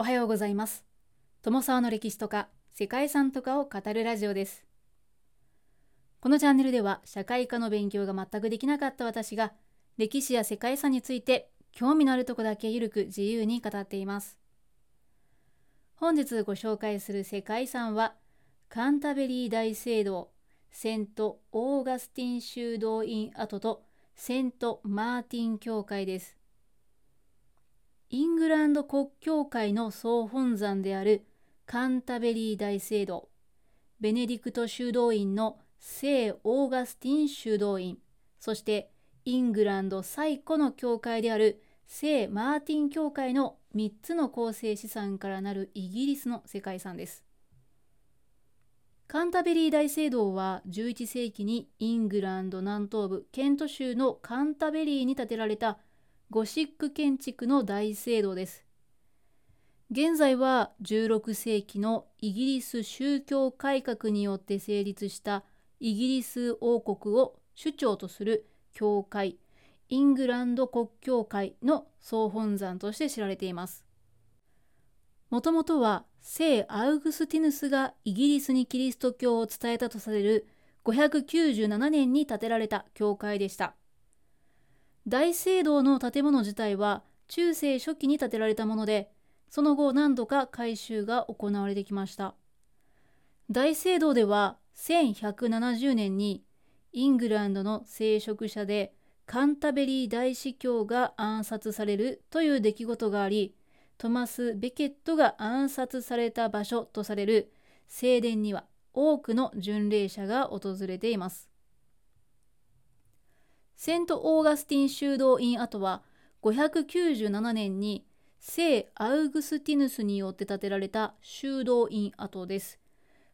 おはようございます。友沢の歴史とか世界遺産とかを語るラジオです。このチャンネルでは社会科の勉強が全くできなかった私が歴史や世界遺産について興味のあるとこだけゆるく自由に語っています。本日ご紹介する世界遺産はカンタベリー大聖堂セント・オーガスティン修道院跡とセント・マーティン教会です。イングランド国教会の総本山であるカンタベリー大聖堂、ベネディクト修道院の聖オーガスティン修道院、そしてイングランド最古の教会である聖マーティン教会の3つの構成資産からなるイギリスの世界遺産です。カンタベリー大聖堂は11世紀にイングランド南東部ケント州のカンタベリーに建てられたゴシック建築の大聖堂です。現在は16世紀のイギリス宗教改革によって成立したイギリス王国を首長とする教会イングランド国教会の総本山として知られています。もともとは聖アウグスティヌスがイギリスにキリスト教を伝えたとされる597年に建てられた教会でした。大聖堂の建物自体は中世初期に建てられたもので、その後何度か改修が行われてきました。大聖堂では1170年にイングランドの聖職者でカンタベリー大司教が暗殺されるという出来事があり、トマス・ベケットが暗殺された場所とされる聖殿には多くの巡礼者が訪れています。セント・オーガスティン修道院跡は597年に聖アウグスティヌスによって建てられた修道院跡です。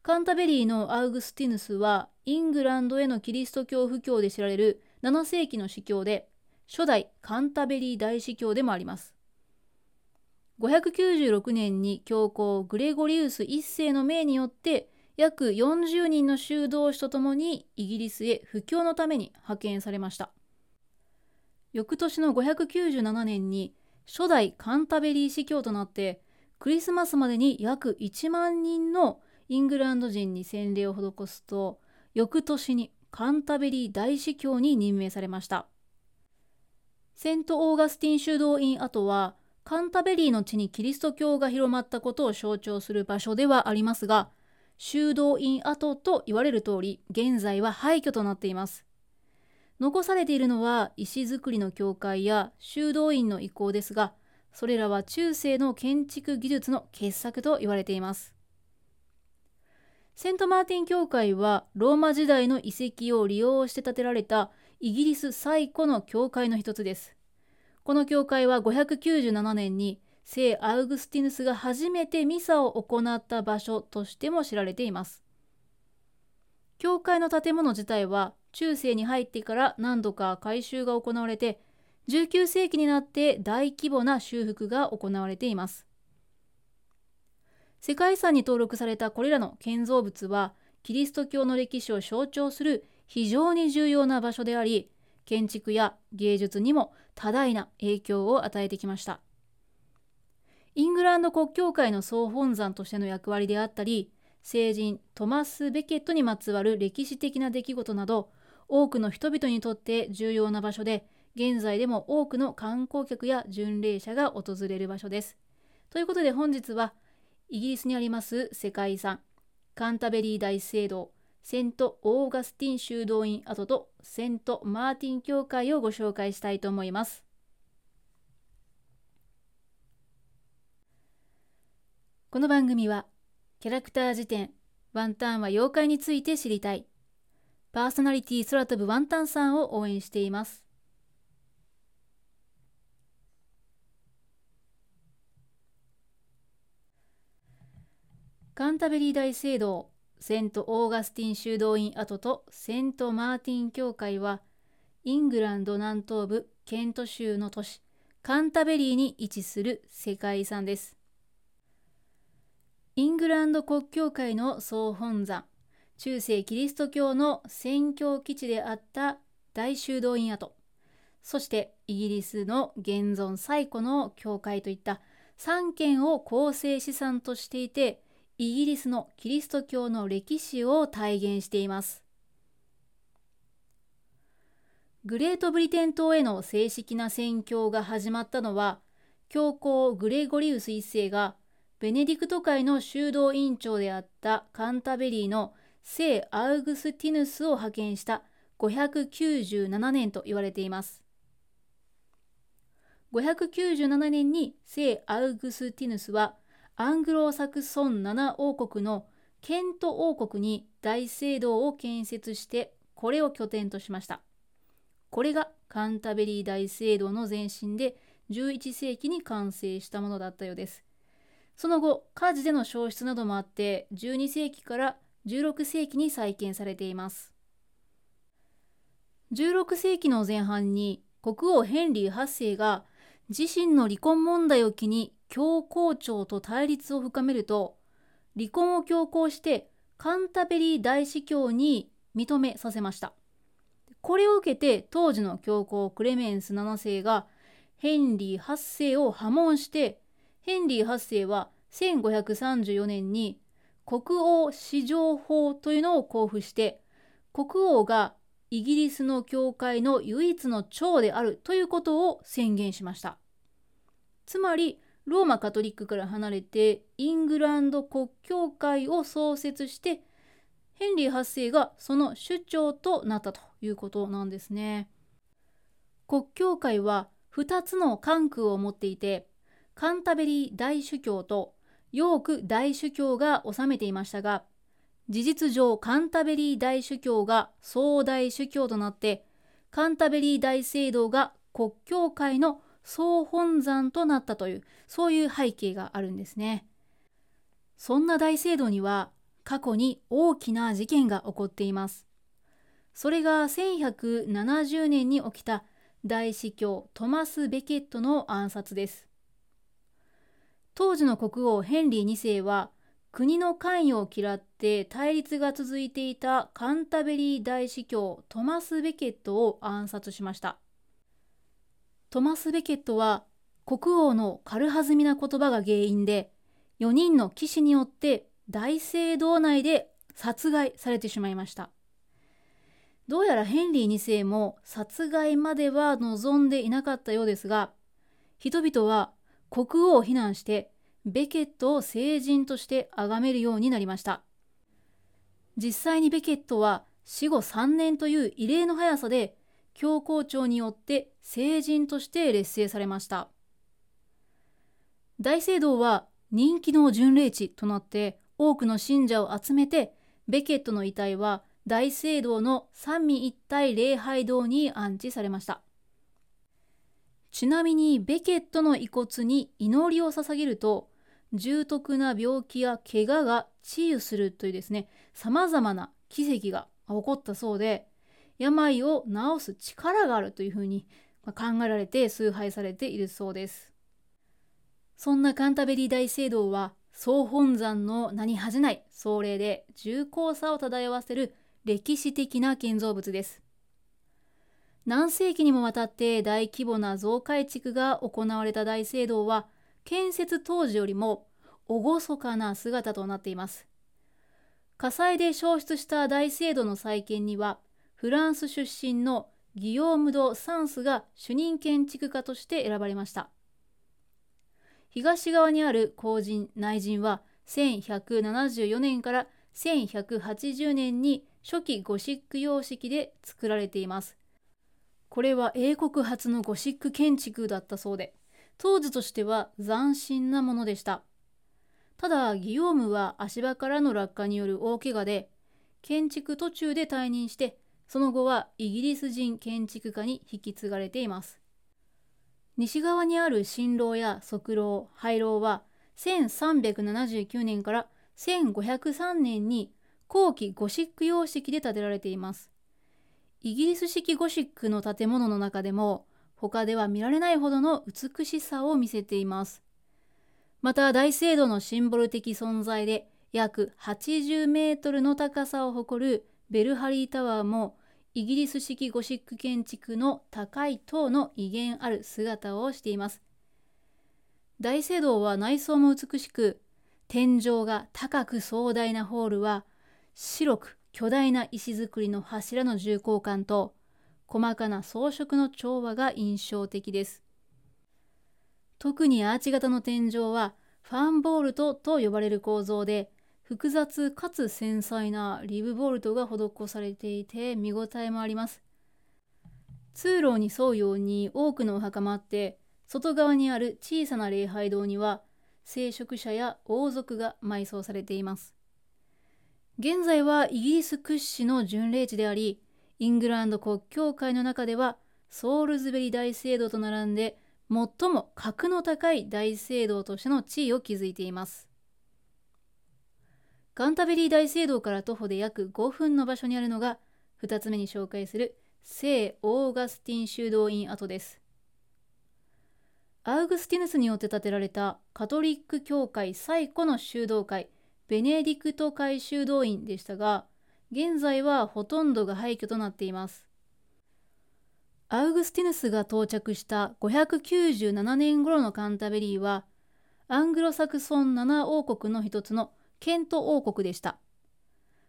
カンタベリーのアウグスティヌスはイングランドへのキリスト教布教で知られる7世紀の司教で初代カンタベリー大司教でもあります。596年に教皇グレゴリウス1世の命によって約40人の修道士とともにイギリスへ布教のために派遣されました。翌年の597年に初代カンタベリー司教となってクリスマスまでに約1万人のイングランド人に洗礼を施すと翌年にカンタベリー大司教に任命されましたセント・オーガスティン修道院跡はカンタベリーの地にキリスト教が広まったことを象徴する場所ではありますが修道院跡と言われる通り、現在は廃墟となっています。残されているのは石造りの教会や修道院の遺構ですが、それらは中世の建築技術の傑作と言われています。セントマーティン教会はローマ時代の遺跡を利用して建てられたイギリス最古の教会の一つです。この教会は597年に聖アウグスティヌスが初めてミサを行った場所としても知られています。教会の建物自体は中世に入ってから何度か改修が行われて19世紀になって大規模な修復が行われています。世界遺産に登録されたこれらの建造物はキリスト教の歴史を象徴する非常に重要な場所であり建築や芸術にも多大な影響を与えてきました。イングランド国教会の総本山としての役割であったり聖人トマス・ベケットにまつわる歴史的な出来事など多くの人々にとって重要な場所で現在でも多くの観光客や巡礼者が訪れる場所です。ということで本日はイギリスにあります世界遺産カンタベリー大聖堂セント・オーガスティン修道院跡とセント・マーティン教会をご紹介したいと思います。この番組はキャラクター辞典ワンタンは妖怪について知りたい。パーソナリティ空飛ぶワンタンさんを応援しています。カンタベリー大聖堂セント・オーガスティン修道院跡とセント・マーティン教会はイングランド南東部ケント州の都市カンタベリーに位置する世界遺産です。イングランド国教会の総本山中世キリスト教の宣教基地であった大修道院跡そしてイギリスの現存最古の教会といった3軒を構成資産としていてイギリスのキリスト教の歴史を体現しています。グレートブリテン島への正式な宣教が始まったのは教皇グレゴリウス1世がベネディクト会の修道院長であったカンタベリーの聖アウグスティヌスを派遣した597年と言われています。597年に聖アウグスティヌスはアングロサクソン7王国のケント王国に大聖堂を建設してこれを拠点としました。これがカンタベリー大聖堂の前身で11世紀に完成したものだったようです。その後、火事での消失などもあって12世紀から16世紀に再建されています。16世紀の前半に国王ヘンリー8世が自身の離婚問題を機に教皇庁と対立を深めると離婚を強行してカンタベリー大司教に認めさせました。これを受けて当時の教皇クレメンス7世がヘンリー8世を破門してヘンリー8世は1534年に国王史上法というのを公布して国王がイギリスの教会の唯一の長であるということを宣言しました。つまりローマカトリックから離れてイングランド国教会を創設してヘンリー8世がその首長となったということなんですね。国教会は2つの管区を持っていてカンタベリー大主教とヨーク大主教が治めていましたが事実上カンタベリー大主教が総大主教となってカンタベリー大聖堂が国教会の総本山となったというそういう背景があるんですね。そんな大聖堂には過去に大きな事件が起こっています。それが1170年に起きた大司教トマス・ベケットの暗殺です。当時の国王ヘンリー2世は国の関与を嫌って対立が続いていたカンタベリー大司教トマス・ベケットを暗殺しました。トマス・ベケットは国王の軽はずみな言葉が原因で4人の騎士によって大聖堂内で殺害されてしまいました。どうやらヘンリー2世も殺害までは望んでいなかったようですが人々は国王を非難してベケットを聖人として崇めるようになりました。実際にベケットは死後3年という異例の速さで教皇庁によって聖人として劣勢されました。大聖堂は人気の巡礼地となって多くの信者を集めてベケットの遺体は大聖堂の三位一体礼拝堂に安置されました。ちなみにベケットの遺骨に祈りを捧げると重篤な病気や怪我が治癒するというですねさまざまな奇跡が起こったそうで病を治す力があるというふうに考えられて崇拝されているそうです。そんなカンタベリー大聖堂は総本山の名に恥じない壮麗で重厚さを漂わせる歴史的な建造物です。何世紀にもわたって大規模な増改築が行われた大聖堂は建設当時よりも厳かな姿となっています。火災で焼失した大聖堂の再建にはフランス出身のギヨーム・ド・サンスが主任建築家として選ばれました。東側にある後陣内陣は1174年から1180年に初期ゴシック様式で作られています。これは英国初のゴシック建築だったそうで当時としては斬新なものでした。ただギヨームは足場からの落下による大怪我で建築途中で退任してその後はイギリス人建築家に引き継がれています。西側にある新楼や側楼廃楼は1379年から1503年に後期ゴシック様式で建てられています。イギリス式ゴシックの建物の中でも他では見られないほどの美しさを見せています。また大聖堂のシンボル的存在で約80メートルの高さを誇るベルハリータワーもイギリス式ゴシック建築の高い塔の威厳ある姿をしています。大聖堂は内装も美しく天井が高く壮大なホールは白く巨大な石造りの柱の重厚感と細かな装飾の調和が印象的です。特にアーチ型の天井はファンボルトと呼ばれる構造で複雑かつ繊細なリブボルトが施されていて見応えもあります。通路に沿うように多くのお墓もあって外側にある小さな礼拝堂には聖職者や王族が埋葬されています。現在はイギリス屈指の巡礼地であり、イングランド国教会の中ではソールズベリ大聖堂と並んで最も格の高い大聖堂としての地位を築いています。ガンタベリー大聖堂から徒歩で約5分の場所にあるのが2つ目に紹介する聖オーガスティン修道院跡です。アウグスティヌスによって建てられたカトリック教会最古の修道会ベネディクト会修道院でしたが現在はほとんどが廃墟となっていますアウグスティヌスが到着した597年頃のカンタベリーはアングロサクソン7王国の一つのケント王国でした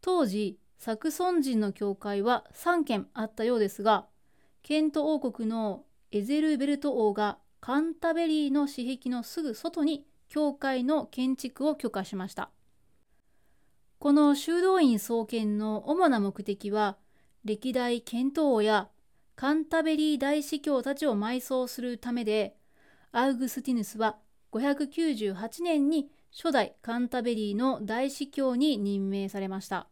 当時サクソン人の教会は3軒あったようですがケント王国のエゼルベルト王がカンタベリーの私壁のすぐ外に教会の建築を許可しました。この修道院創建の主な目的は、歴代ケント王やカンタベリー大司教たちを埋葬するためで、アウグスティヌスは598年に初代カンタベリーの大司教に任命されました。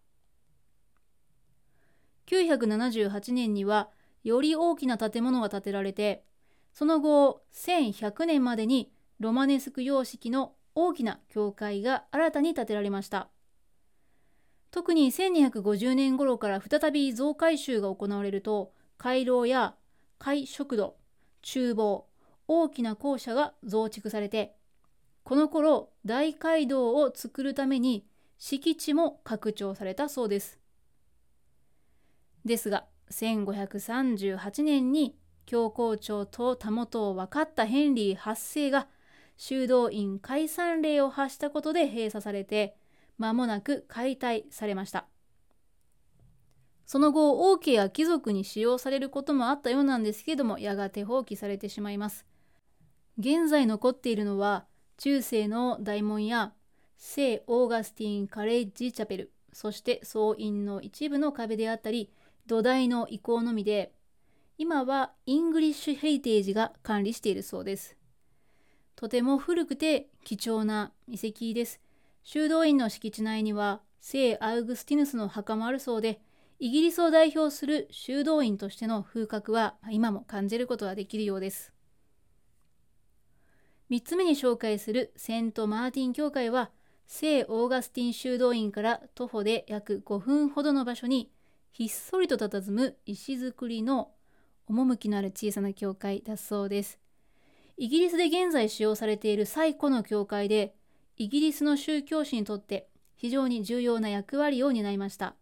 978年にはより大きな建物が建てられてその後1100年までにロマネスク様式の大きな教会が新たに建てられました特に1250年頃から再び増改修が行われると回廊や会食堂厨房大きな校舎が増築されてこの頃大街道を作るために敷地も拡張されたそうです。ですが1538年に教皇庁とたもとを分かったヘンリー8世が修道院解散令を発したことで閉鎖されて間もなく解体されましたその後王家や貴族に使用されることもあったようなんですけどもやがて放棄されてしまいます現在残っているのは中世の大門や聖オーガスティン・カレッジ・チャペルそして総院の一部の壁であったり土台の遺構のみで今はイングリッシュヘリテージが管理しているそうです。とても古くて貴重な遺跡です。修道院の敷地内には聖アウグスティヌスの墓もあるそうで、イギリスを代表する修道院としての風格は今も感じることができるようです。3つ目に紹介するセント・マーティン教会は聖オーガスティン修道院から徒歩で約5分ほどの場所にひっそりと佇む石造りの趣のある小さな教会だそうです。イギリスで現在使用されている最古の教会で、イギリスの宗教史にとって非常に重要な役割を担いました。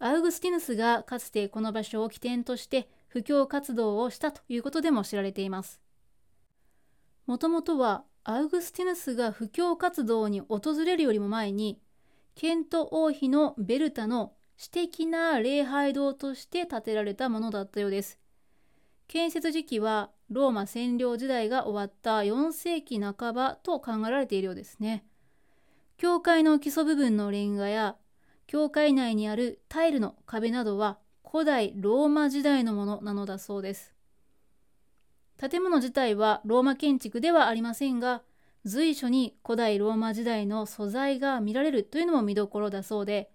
アウグスティヌスがかつてこの場所を起点として布教活動をしたということでも知られています。もともとはアウグスティヌスが布教活動に訪れるよりも前に、ケント王妃のベルタの私的な礼拝堂として建てられたものだったようです。建設時期はローマ占領時代が終わった4世紀半ばと考えられているようですね。教会の基礎部分のレンガや教会内にあるタイルの壁などは古代ローマ時代のものなのだそうです。建物自体はローマ建築ではありませんが随所に古代ローマ時代の素材が見られるというのも見どころだそうで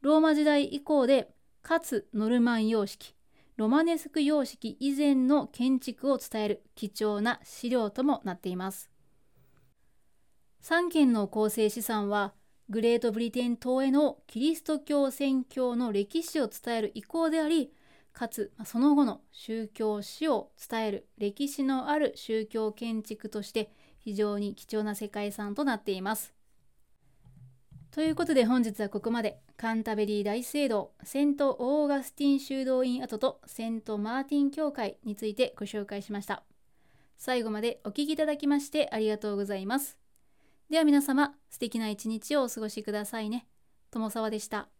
ローマ時代以降でかつノルマン様式ロマネスク様式以前の建築を伝える貴重な資料ともなっています。3件の構成資産はグレートブリテン島へのキリスト教宣教の歴史を伝える意向でありかつその後の宗教史を伝える歴史のある宗教建築として非常に貴重な世界遺産となっています。ということで本日はここまでカンタベリー大聖堂セント・オーガスティン修道院跡とセント・マーティン教会についてご紹介しました。最後までお聴きいただきましてありがとうございます。では皆様、素敵な一日をお過ごしくださいね。友沢でした。